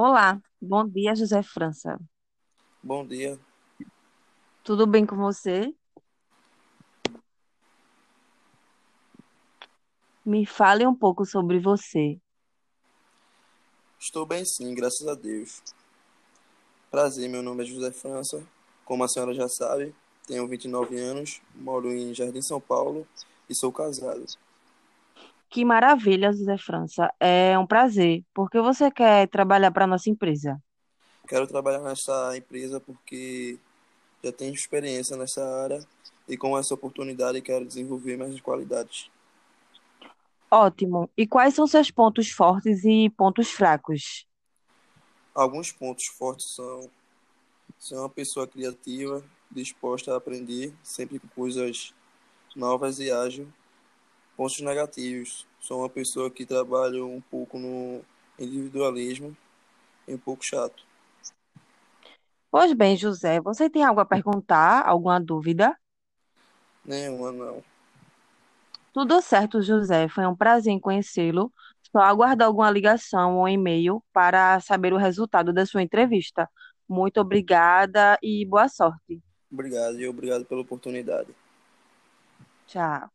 Olá, bom dia, José França. Bom dia. Tudo bem com você? Me fale um pouco sobre você. Estou bem sim, graças a Deus. Prazer, meu nome é José França. Como a senhora já sabe, tenho 29 anos, moro em Jardim São Paulo e sou casado. Que maravilha, José França. É um prazer. Por que você quer trabalhar para a nossa empresa? Quero trabalhar nessa empresa porque já tenho experiência nessa área e com essa oportunidade quero desenvolver minhas qualidades. Ótimo. E quais são seus pontos fortes e pontos fracos? Alguns pontos fortes são ser uma pessoa criativa, disposta a aprender sempre com coisas novas e ágil. Pontos negativos, sou uma pessoa que trabalha um pouco no individualismo e um pouco chato. Pois bem, José, você tem algo a perguntar? Alguma dúvida? Nenhuma, não. Tudo certo, José. Foi um prazer em conhecê-lo. Só aguardar alguma ligação ou e-mail para saber o resultado da sua entrevista. Muito obrigada e boa sorte. Obrigado e obrigado pela oportunidade. Tchau.